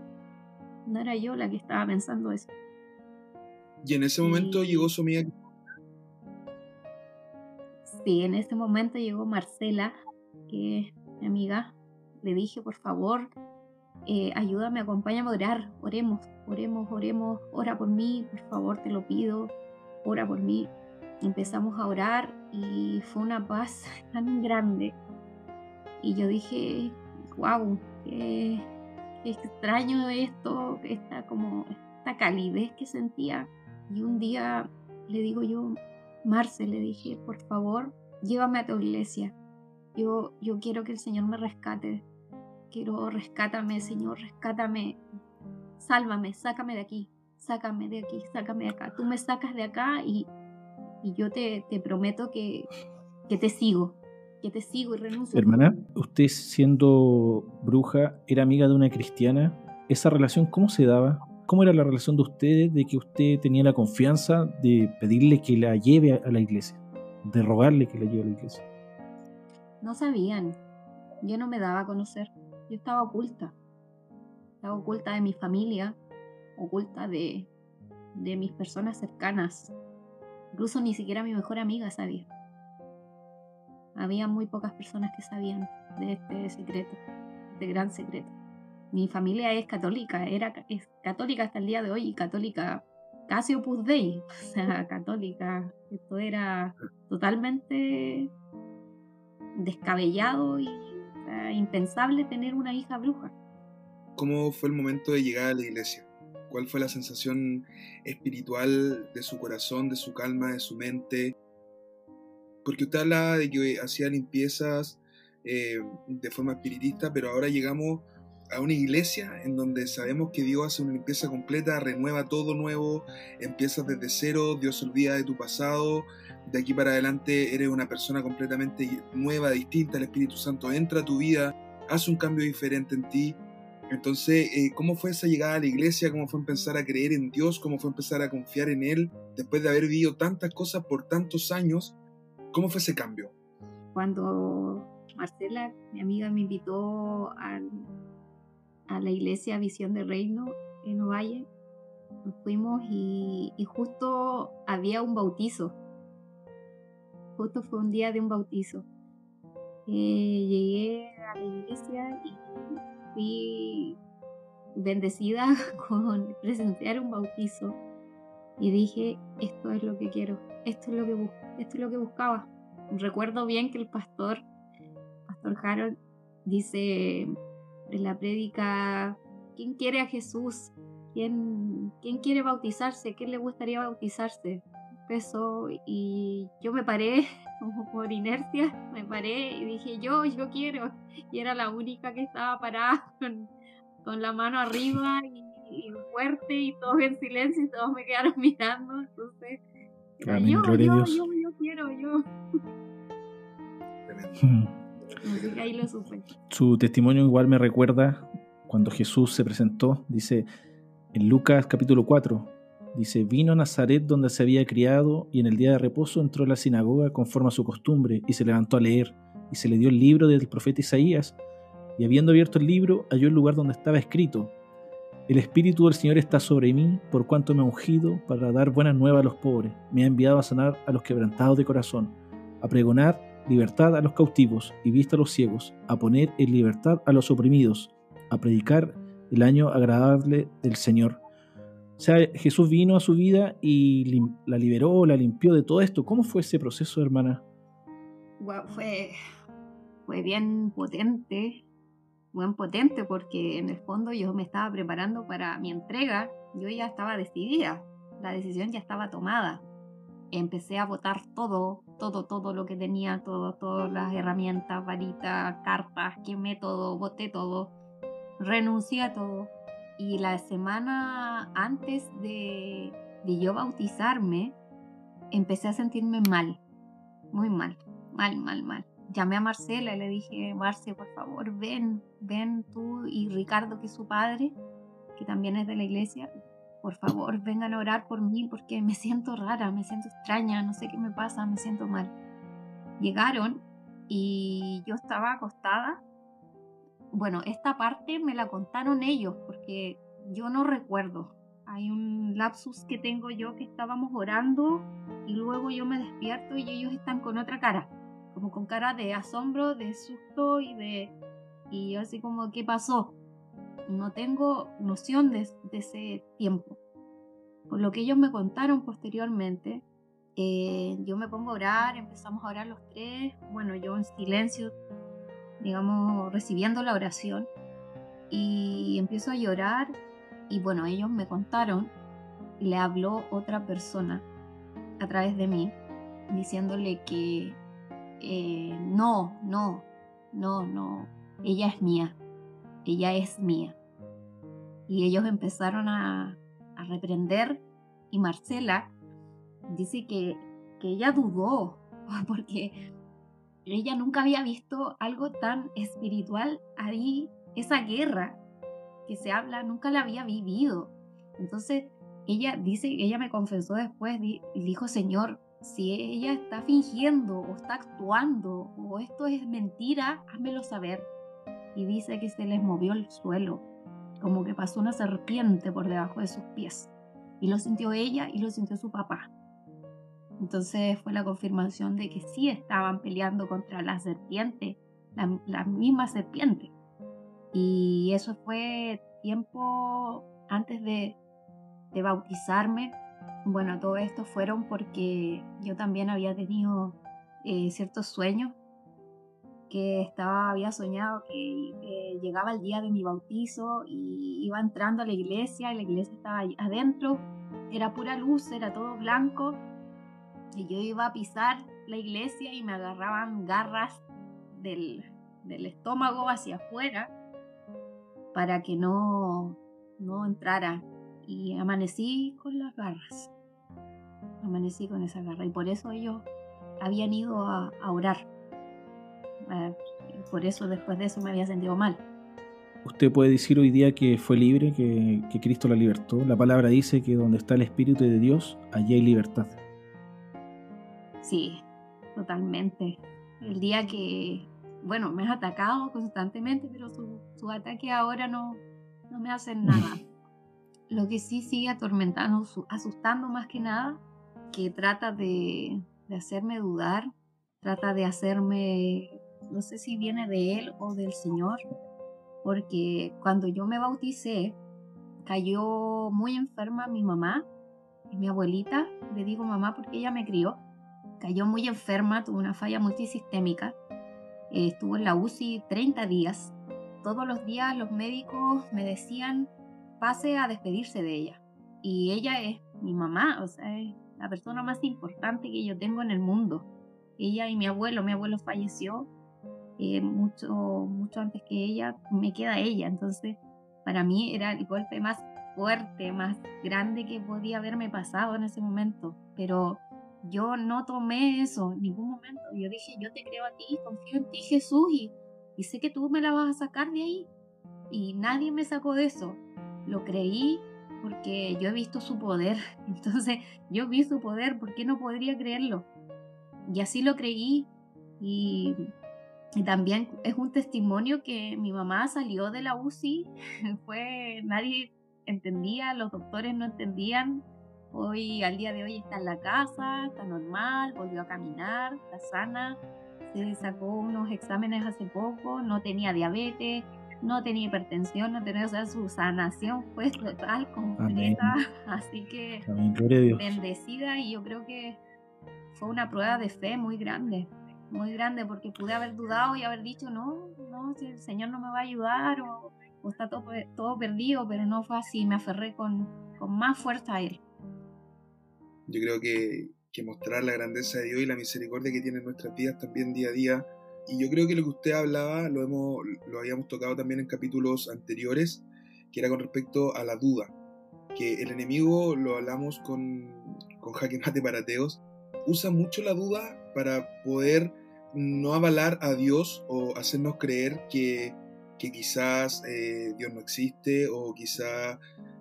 No era yo la que estaba pensando eso. Y en ese momento Y- llegó su amiga. Sí, en ese momento llegó Marcela, que es mi amiga. Le dije, por favor, eh, ayúdame, acompáñame a orar. Oremos, oremos, oremos. Ora por mí, por favor, te lo pido. Ora por mí. Empezamos a orar y fue una paz tan grande. Y yo dije, wow, qué, qué extraño esto, esta, como, esta calidez que sentía. Y un día le digo yo, Marce, le dije, por favor, llévame a tu iglesia. Yo, yo quiero que el Señor me rescate. Quiero, rescátame, Señor, rescátame. Sálvame, sácame de aquí, sácame de aquí, sácame de acá. Tú me sacas de acá y, y yo te, te prometo que, que te sigo, que te sigo y renuncio. Hermana, usted siendo bruja, era amiga de una cristiana. ¿Esa relación cómo se daba? ¿Cómo era la relación de ustedes de que usted tenía la confianza de pedirle que la lleve a- la iglesia? De rogarle que la lleve a la iglesia. No sabían. Yo no me daba a conocer. Yo estaba oculta. Estaba oculta de mi familia, oculta de, de mis personas cercanas. Incluso ni siquiera mi mejor amiga sabía. Había muy pocas personas que sabían de este secreto, de gran secreto. Mi familia es católica, era es católica hasta el día de hoy y católica casi opus dei, o sea, católica. Esto era totalmente descabellado y o sea, impensable tener una hija bruja. ¿Cómo fue el momento de llegar a la iglesia? ¿Cuál fue la sensación espiritual de su corazón, de su calma, de su mente? Porque usted hablaba de que hacía limpiezas eh, de forma espiritista, pero ahora llegamos a una iglesia en donde sabemos que Dios hace una limpieza completa, renueva todo nuevo, empiezas desde cero, Dios se olvida de tu pasado, de aquí para adelante eres una persona completamente nueva, distinta, el Espíritu Santo entra a tu vida, hace un cambio diferente en ti. Entonces, eh, ¿cómo fue esa llegada a la iglesia? ¿Cómo fue empezar a creer en Dios? ¿Cómo fue empezar a confiar en Él después de haber vivido tantas cosas por tantos años? ¿Cómo fue ese cambio? Cuando Marcela, mi amiga, me invitó al- a la iglesia Visión de Reino en Ovalle, nos fuimos y, justo había un bautizo. Justo fue un día de un bautizo. Eh, llegué a la iglesia y fui bendecida con presenciar un bautizo y dije esto es lo que quiero esto es lo que esto es lo que buscaba recuerdo bien que el pastor pastor Harold dice en la prédica quién quiere a Jesús quién quién quiere bautizarse quién le gustaría bautizarse empezó y yo me paré como por inercia me paré y dije yo yo quiero. Y era la única que estaba parada con, con la mano arriba y, y fuerte y todos en silencio y todos me quedaron mirando entonces era yo, yo, yo, yo quiero, yo. Su testimonio igual me recuerda cuando Jesús se presentó, dice en Lucas capítulo 4, dice, vino a Nazaret donde se había criado y en el día de reposo entró a la sinagoga conforme a su costumbre y se levantó a leer y se le dio el libro del profeta Isaías y habiendo abierto el libro halló el lugar donde estaba escrito, el Espíritu del Señor está sobre mí por cuanto me ha ungido para dar buenas nuevas a los pobres, me ha enviado a sanar a los quebrantados de corazón, a pregonar libertad a los cautivos y vista a los ciegos, a poner en libertad a los oprimidos, a predicar el año agradable del Señor. O sea, Jesús vino a su vida y la liberó, la limpió de todo esto. ¿Cómo fue ese proceso, hermana? Guau, fue, fue bien potente, buen potente, porque en el fondo yo me estaba preparando para mi entrega. Yo ya estaba decidida, la decisión ya estaba tomada. Empecé a votar todo, todo, todo lo que tenía, todo, todas las herramientas, varitas, cartas, quemé todo, voté todo, renuncié a todo. Y la semana antes de, de yo bautizarme, empecé a sentirme mal, muy mal, mal, mal, mal. Llamé a Marcela y le dije, Marce, por favor, ven, ven tú y Ricardo, que es su padre, que también es de la iglesia, por favor, vengan a orar por mí porque me siento rara, me siento extraña, no sé qué me pasa, me siento mal. Llegaron y yo estaba acostada. Bueno, esta parte me la contaron ellos porque yo no recuerdo, hay un lapsus que tengo yo que estábamos orando y luego yo me despierto y ellos están con otra cara, como con cara de asombro, de susto y de... Y yo así como, ¿qué pasó? No tengo noción de, de ese tiempo. Por lo que ellos me contaron posteriormente, eh, yo me pongo a orar, empezamos a orar los tres, bueno, yo en silencio, digamos, recibiendo la oración, y empiezo a llorar, y bueno, ellos me contaron, le habló otra persona a través de mí, diciéndole que eh, no, no, no, no, ella es mía, ella es mía. Y ellos empezaron a, a reprender y Marcela dice que, que ella dudó porque ella nunca había visto algo tan espiritual ahí, esa guerra que se habla, nunca la había vivido. Entonces, ella dice, ella me confesó después, dijo, Señor, si ella está fingiendo o está actuando o esto es mentira, házmelo saber. Y dice que se les movió el suelo, como que pasó una serpiente por debajo de sus pies. Y lo sintió ella y lo sintió su papá. Entonces fue la confirmación de que sí estaban peleando contra la serpiente, la, misma serpiente. Y eso fue tiempo antes de, bautizarme. Bueno, todo esto fueron porque yo también había tenido eh, ciertos sueños que estaba, había soñado que llegaba el día de mi bautizo y iba entrando a la iglesia y la iglesia estaba adentro, era pura luz, era todo blanco. Y yo iba a pisar la iglesia y me agarraban garras del, del estómago hacia afuera para que no, no entrara. Y amanecí con las garras, amanecí con esa garra y por eso ellos habían ido a orar eh, por eso después de eso me había sentido mal. Usted puede decir hoy día que fue libre, que, Cristo la libertó. La palabra dice que donde está el Espíritu de Dios, allí hay libertad. Sí, totalmente. El día que, bueno, me has atacado constantemente, pero su, su ataque ahora no, no me hacen nada. Lo que sí sigue atormentando, asustando más que nada, que trata de, de hacerme dudar, trata de hacerme no sé si viene de él o del Señor, porque cuando yo me bauticé, cayó muy enferma mi mamá y mi abuelita, le digo mamá porque ella me crió, cayó muy enferma, tuvo una falla multisistémica, eh, estuvo en la UCI 30 días. Todos los días los médicos me decían, pase a despedirse de ella. Y ella es mi mamá, o sea, es la persona más importante que yo tengo en el mundo. Ella y mi abuelo, mi abuelo falleció eh, mucho, mucho antes que ella, me queda ella. Entonces, para mí era el golpe más fuerte, más grande que podía haberme pasado en ese momento. Pero yo no tomé eso en ningún momento. Yo dije, yo te creo a ti, confío en ti, Jesús, y, y sé que tú me la vas a sacar de ahí. Y nadie me sacó de eso. Lo creí porque yo he visto su poder. Entonces, yo vi su poder, ¿por qué no podría creerlo? Y así lo creí. Y y también es un testimonio que mi mamá salió de la UCI, fue, nadie entendía, los doctores no entendían. Hoy, al día de hoy, está en la casa, está normal, volvió a caminar, está sana. Se sacó unos exámenes hace poco, no tenía diabetes, no tenía hipertensión, no tenía, o sea, su sanación fue total, completa. Así que bendecida y yo creo que fue una prueba de fe muy grande muy grande porque pude haber dudado y haber dicho, no, no, si el Señor no me va a ayudar o, está todo, todo, perdido, pero no fue así, me aferré con, con más fuerza a Él. Yo creo que, que, mostrar la grandeza de Dios y la misericordia que tiene en nuestras vidas también día a día. Y yo creo que lo que usted hablaba lo, hemos, lo habíamos tocado también en capítulos anteriores, que era con respecto a la duda. Que el enemigo, lo hablamos con, con Jaque Mate Parateos, usa mucho la duda para poder no avalar a Dios o hacernos creer que, quizás eh, Dios no existe o quizás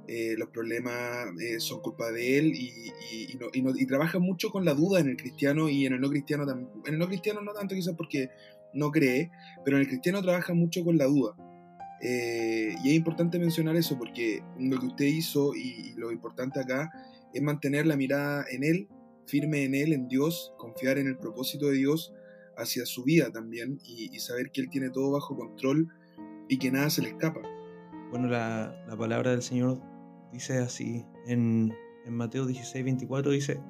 eh, los problemas eh, son culpa de Él y, trabaja mucho con la duda en el cristiano y en el no cristiano En el no cristiano no tanto quizás porque no cree, pero en el cristiano trabaja mucho con la duda. Eh, y es importante mencionar eso porque lo que usted hizo y, lo importante acá es mantener la mirada en Él, firme en Él, en Dios, confiar en el propósito de Dios hacia su vida también y, saber que Él tiene todo bajo control y que nada se le escapa. Bueno, la, la palabra del Señor dice así en, en Mateo 16, 24, dice,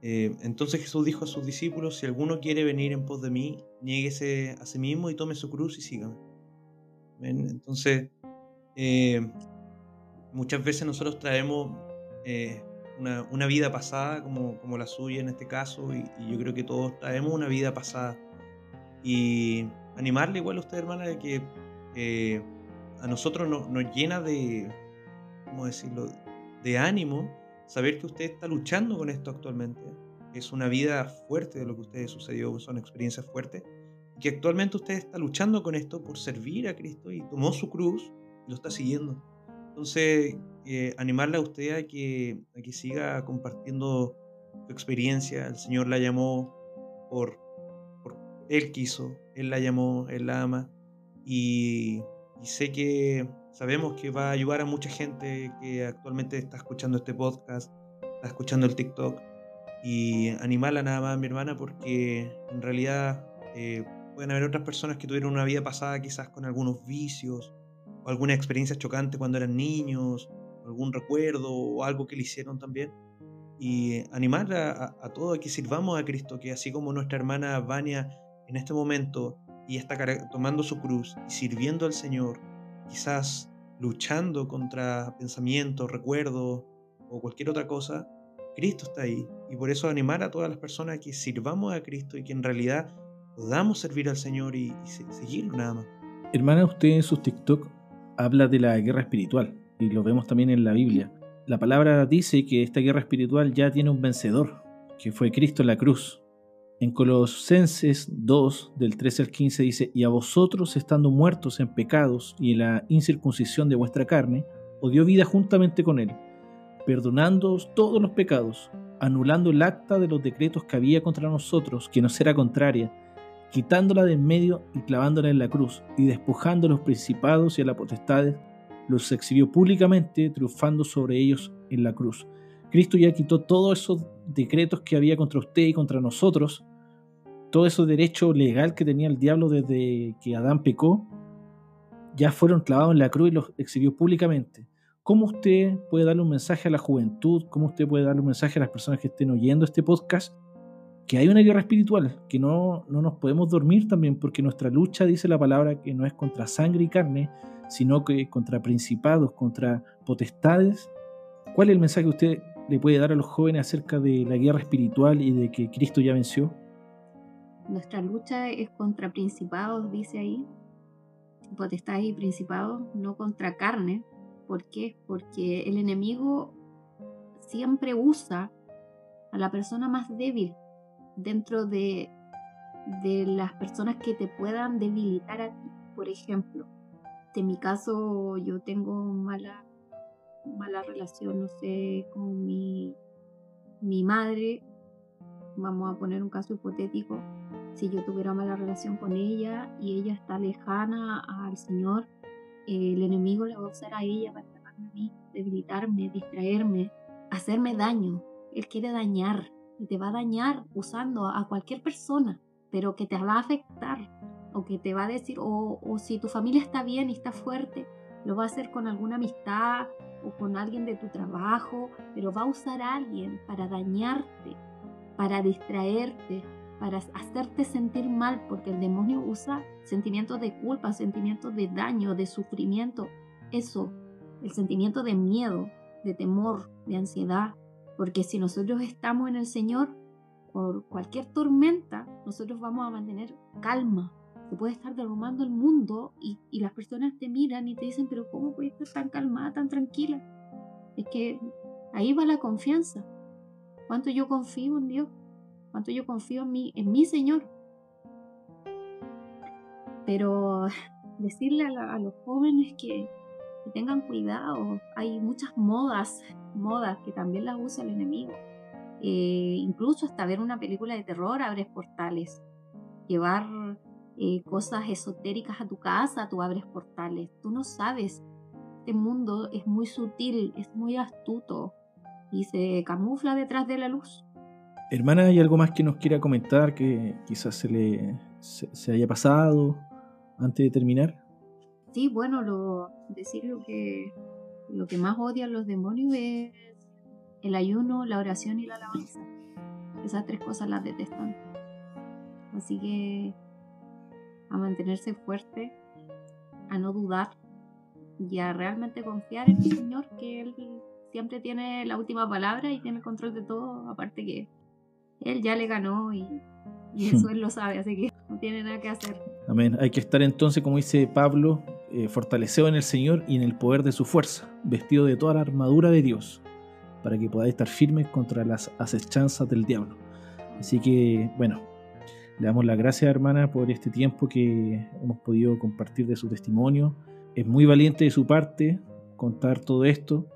eh, entonces Jesús dijo a sus discípulos, si alguno quiere venir en pos de mí, niéguese a sí mismo y tome su cruz y sígame. Entonces, eh, muchas veces nosotros traemos eh, una, vida pasada como, como, la suya en este caso y, yo creo que todos traemos una vida pasada. Y animarle igual a usted, hermana, de que a nosotros nos llena de, ¿cómo decirlo?, de ánimo saber que usted está luchando con esto actualmente. Es una vida fuerte de lo que a usted sucedió, son experiencias fuertes. Que actualmente usted está luchando con esto por servir a Cristo y tomó su cruz y lo está siguiendo. Entonces, eh, animarle a usted a que, a que siga compartiendo su experiencia. El Señor la llamó por, por Él quiso, Él la llamó, Él la ama. Y, y sé que Sabemos que va a ayudar a mucha gente que actualmente está escuchando este podcast, está escuchando el TikTok. Y animarla nada más, mi hermana, porque en realidad eh, pueden haber otras personas que tuvieron una vida pasada quizás con algunos vicios, o alguna experiencia chocante cuando eran niños, algún recuerdo o algo que le hicieron también. Y animar a, a, todo a que sirvamos a Cristo, que así como nuestra hermana Vania en este momento y está tomando su cruz y sirviendo al Señor, quizás luchando contra pensamientos, recuerdos o cualquier otra cosa, Cristo está ahí. Y por eso animar a todas las personas a que sirvamos a Cristo y que en realidad podamos servir al Señor y, seguirlo nada más. Hermana, usted en sus TikTok habla de la guerra espiritual y lo vemos también en la Biblia. La palabra dice que esta guerra espiritual ya tiene un vencedor, que fue Cristo en la cruz. En Colosenses 2, del 13 al 15 dice, y a vosotros estando muertos en pecados y en la incircuncisión de vuestra carne, os dio vida juntamente con él, perdonándoos todos los pecados, anulando el acta de los decretos que había contra nosotros, que nos era contraria, quitándola de en medio y clavándola en la cruz, y despojando a los principados y a las potestades, los exhibió públicamente, triunfando sobre ellos en la cruz. Cristo ya quitó todos esos decretos que había contra usted y contra nosotros, todo ese derecho legal que tenía el diablo desde que Adán pecó, ya fueron clavados en la cruz y los exhibió públicamente. ¿Cómo usted puede darle un mensaje a la juventud? ¿Cómo usted puede darle un mensaje a las personas que estén oyendo este podcast? Que hay una guerra espiritual, que no, no nos podemos dormir también, porque nuestra lucha, dice la palabra, que no es contra sangre y carne, sino que contra principados, contra potestades. ¿Cuál es el mensaje que usted le puede dar a los jóvenes acerca de la guerra espiritual y de que Cristo ya venció? Nuestra lucha es contra principados, dice ahí, potestades y principados, no contra carne. ¿Por qué? Porque el enemigo siempre usa a la persona más débil dentro de, de las personas que te puedan debilitar a ti. Por ejemplo, en mi caso yo tengo mala mala relación, no sé, con mi, mi madre, vamos a poner un caso hipotético, si yo tuviera mala relación con ella y ella está lejana al Señor, el enemigo le va a usar a ella para atacarme a mí, debilitarme, distraerme, hacerme daño. Él quiere dañar y te va a dañar usando a cualquier persona, pero que te va a afectar o que te va a decir, o, o si tu familia está bien y está fuerte, lo va a hacer con alguna amistad o con alguien de tu trabajo, pero va a usar a alguien para dañarte, para distraerte, para hacerte sentir mal, porque el demonio usa sentimientos de culpa, sentimientos de daño, de sufrimiento. Eso, el sentimiento de miedo, de temor, de ansiedad, porque si nosotros estamos en el Señor, por cualquier tormenta, nosotros vamos a mantener calma, se puede estar derrumbando el mundo y, las personas te miran y te dicen, pero ¿cómo puedes estar tan calmada, tan tranquila? Es que ahí va la confianza. ¿Cuánto yo confío en Dios? ¿Cuánto yo confío en mí, en mi Señor? Pero decirle a, los jóvenes que, tengan cuidado, hay muchas modas, modas que también las usa el enemigo. Eh, incluso hasta ver una película de terror abre portales. Llevar eh, cosas esotéricas a tu casa, tú abres portales. Tú no sabes. Este mundo es muy sutil, es muy astuto y se camufla detrás de la luz. Hermana, ¿hay algo más que nos quiera comentar que quizás se le se, haya pasado antes de terminar? Sí, bueno, lo, decir lo que, lo que más odian los demonios es el ayuno, la oración y la alabanza. Esas tres cosas las detestan. Así que a mantenerse fuerte, a no dudar y a realmente confiar en el Señor, que Él siempre tiene la última palabra y tiene el control de todo, aparte que Él ya le ganó y, eso Él lo sabe, así que no tiene nada que hacer. Amén. Hay que estar entonces, como dice Pablo, eh, en el Señor y en el poder de su fuerza, vestido de toda la armadura de Dios, para que podáis estar firmes contra las acechanzas del diablo. Así que, bueno, le damos las gracias, hermana, por este tiempo que hemos podido compartir de su testimonio. Es muy valiente de su parte contar todo esto.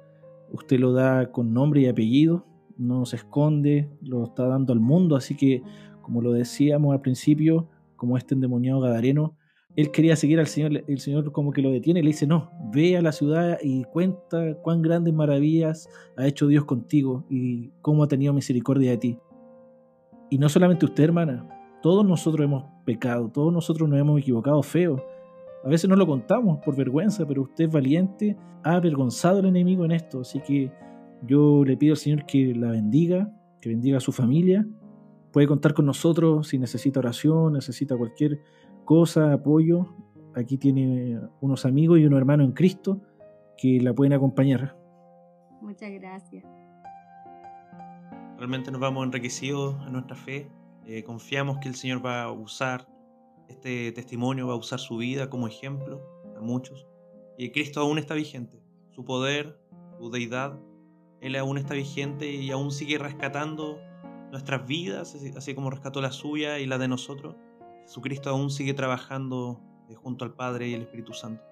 Usted lo da con nombre y apellido, no se esconde, lo está dando al mundo. Así que, como lo decíamos al principio, como este endemoniado gadareno, él quería seguir al Señor, el Señor como que lo detiene le dice, no, ve a la ciudad y cuenta cuán grandes maravillas ha hecho Dios contigo y cómo ha tenido misericordia de ti. Y no solamente usted, hermana, todos nosotros hemos pecado, todos nosotros nos hemos equivocado feo. A veces no lo contamos por vergüenza, pero usted es valiente, ha avergonzado al enemigo en esto. Así que yo le pido al Señor que la bendiga, que bendiga a su familia. Puede contar con nosotros si necesita oración, necesita cualquier cosa, apoyo. Aquí tiene unos amigos y unos hermanos en Cristo que la pueden acompañar. Muchas gracias. Realmente nos vamos enriquecidos en nuestra fe eh, confiamos que el Señor va a usar este testimonio, va a usar su vida como ejemplo a muchos. Y Cristo aún está vigente. Su poder, su deidad, Él aún está vigente y aún sigue rescatando nuestras vidas, así como rescató la suya y la de nosotros. Jesucristo aún sigue trabajando eh, junto al Padre y el Espíritu Santo.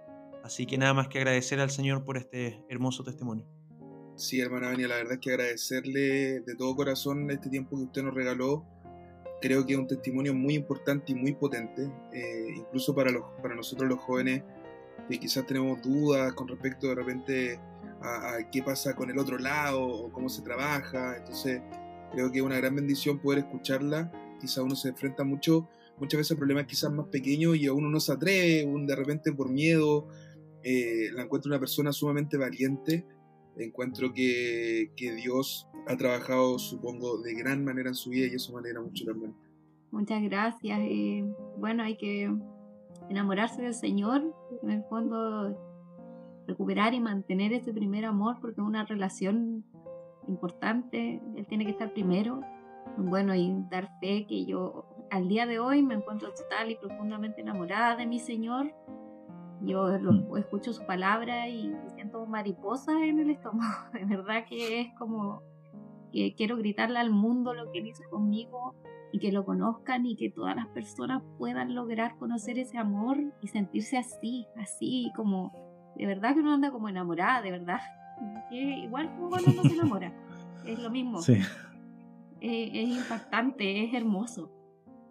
Así que nada más que agradecer al Señor por este hermoso testimonio. Sí, hermana Vania, la verdad es que agradecerle de todo corazón este tiempo que usted nos regaló creo que es un testimonio muy importante y muy potente, eh, incluso para, los, para nosotros los jóvenes que quizás tenemos dudas con respecto de repente a, qué pasa con el otro lado o cómo se trabaja. Entonces, creo que es una gran bendición poder escucharla. Quizás uno se enfrenta mucho, muchas veces a problemas quizás más pequeños y a uno no se atreve, un de repente por miedo. Eh, la encuentro una persona sumamente valiente. Encuentro que, que Dios ha trabajado, supongo, de gran manera en su vida y eso me alegra mucho también. Muchas gracias. Eh, bueno, hay que enamorarse del Señor, en el fondo recuperar y mantener ese primer amor porque es una relación importante, Él tiene que estar primero. Bueno, y dar fe que yo al día de hoy me encuentro total y profundamente enamorada de mi Señor. Yo lo, escucho su palabra y siento mariposas en el estómago. De verdad que es como que quiero gritarle al mundo lo que él hizo conmigo y que lo conozcan y que todas las personas puedan lograr conocer ese amor y sentirse así, así como de verdad que uno anda como enamorada, de verdad. igual como cuando uno se enamora, es lo mismo. Sí. es impactante, es hermoso.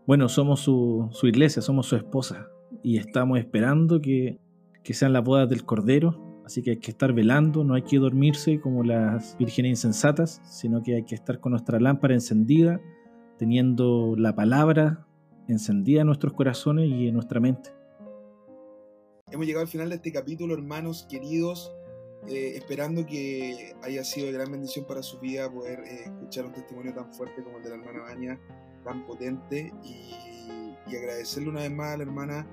Bueno, somos su, su, iglesia, somos su esposa y estamos esperando que, que sean las bodas del Cordero Así que hay que estar velando, no hay que dormirse como las vírgenes insensatas, sino que hay que estar con nuestra lámpara encendida, teniendo la palabra encendida en nuestros corazones y en nuestra mente. Hemos llegado al final de este capítulo, hermanos queridos, eh, esperando que haya sido de gran bendición para su vida poder eh, escuchar un testimonio tan fuerte como el de la hermana Baña, tan potente, y, agradecerle una vez más a la hermana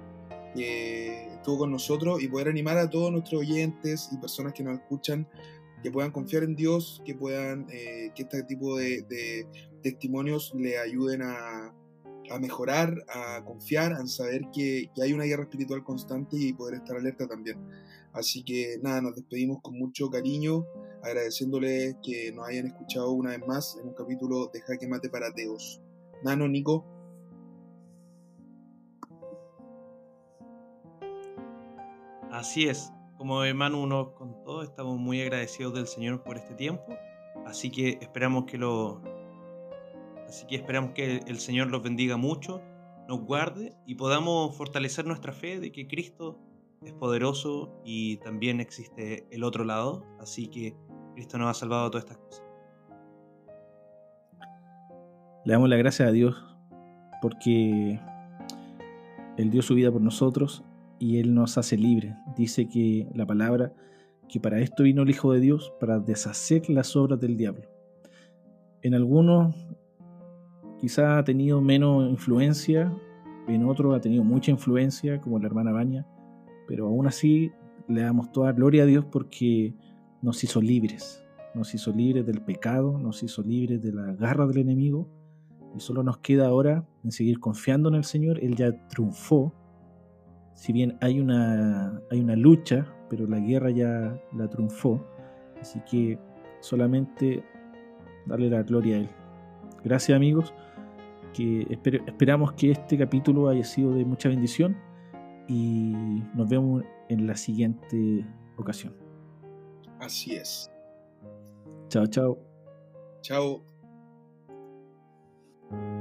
que estuvo con nosotros y poder animar a todos nuestros oyentes y personas que nos escuchan que puedan confiar en Dios, que puedan, eh, que este tipo de, testimonios le ayuden a, mejorar, a confiar, a saber que, hay una guerra espiritual constante y poder estar alerta también. Así que nada, nos despedimos con mucho cariño, agradeciéndoles que nos hayan escuchado una vez más en un capítulo de Jaque Mate para Teos. Nico. Así es, como hermano nos contó, estamos muy agradecidos del Señor por este tiempo, así que esperamos que lo así que esperamos que el Señor los bendiga mucho nos guarde y podamos fortalecer nuestra fe de que Cristo es poderoso y también existe el otro lado, así que Cristo nos ha salvado de todas estas cosas. Le damos la gracia a Dios porque Él dio su vida por nosotros y Él nos hace libres. Dice que la palabra que para esto vino el Hijo de Dios, para deshacer las obras del diablo. En algunos quizá ha tenido menos influencia, en otros ha tenido mucha influencia, como la hermana Baña, pero aún así le damos toda gloria a Dios porque nos hizo libres, nos hizo libres del pecado, nos hizo libres de la garra del enemigo y solo nos queda ahora en seguir confiando en el Señor, Él ya triunfó, si bien hay una, hay una lucha, pero la guerra ya la triunfó, así que solamente darle la gloria a Él. Gracias amigos, que esperamos que este capítulo haya sido de mucha bendición y nos vemos en la siguiente ocasión. Así es. Chao, chao. Chao. thank you